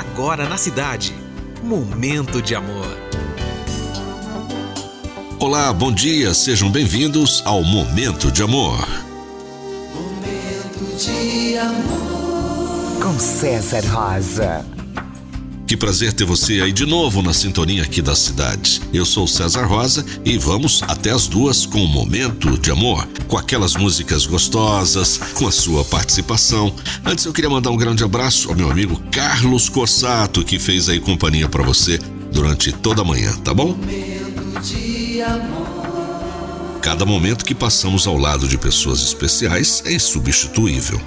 agora na cidade. Momento de amor. Olá, bom dia, sejam bem-vindos ao Momento de Amor. Momento de amor. Com César Rosa. Que prazer ter você aí de novo na sintonia aqui da cidade. Eu sou César Rosa e vamos até as duas com o Momento de Amor, com aquelas músicas gostosas, com a sua participação. Antes eu queria mandar um grande abraço ao meu amigo Carlos Corsato, que fez aí companhia para você durante toda a manhã, tá bom? Cada momento que passamos ao lado de pessoas especiais é insubstituível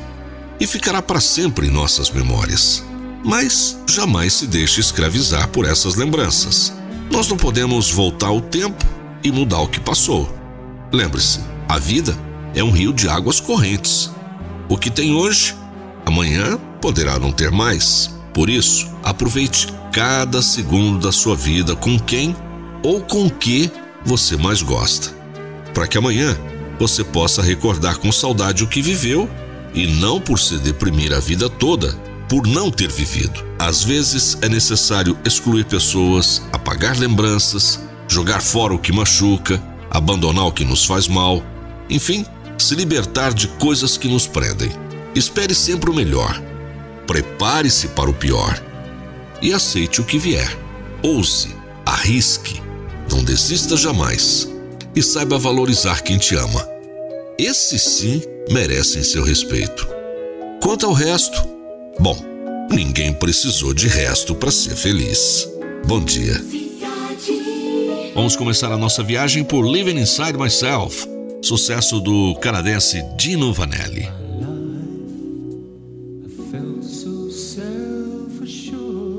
e ficará para sempre em nossas memórias. Mas jamais se deixe escravizar por essas lembranças. Nós não podemos voltar ao tempo e mudar o que passou. Lembre-se, a vida é um rio de águas correntes. O que tem hoje, amanhã poderá não ter mais. Por isso, aproveite cada segundo da sua vida com quem ou com que você mais gosta, para que amanhã você possa recordar com saudade o que viveu e não por se deprimir a vida toda por não ter vivido. Às vezes é necessário excluir pessoas, apagar lembranças, jogar fora o que machuca, abandonar o que nos faz mal, enfim, se libertar de coisas que nos prendem. Espere sempre o melhor. Prepare-se para o pior e aceite o que vier. Ouse, arrisque, não desista jamais e saiba valorizar quem te ama. Esses sim merecem seu respeito. Quanto ao resto, Bom, ninguém precisou de resto para ser feliz. Bom dia. Vamos começar a nossa viagem por Living Inside Myself, sucesso do canadense Dino Vanelli. A cloud that hangs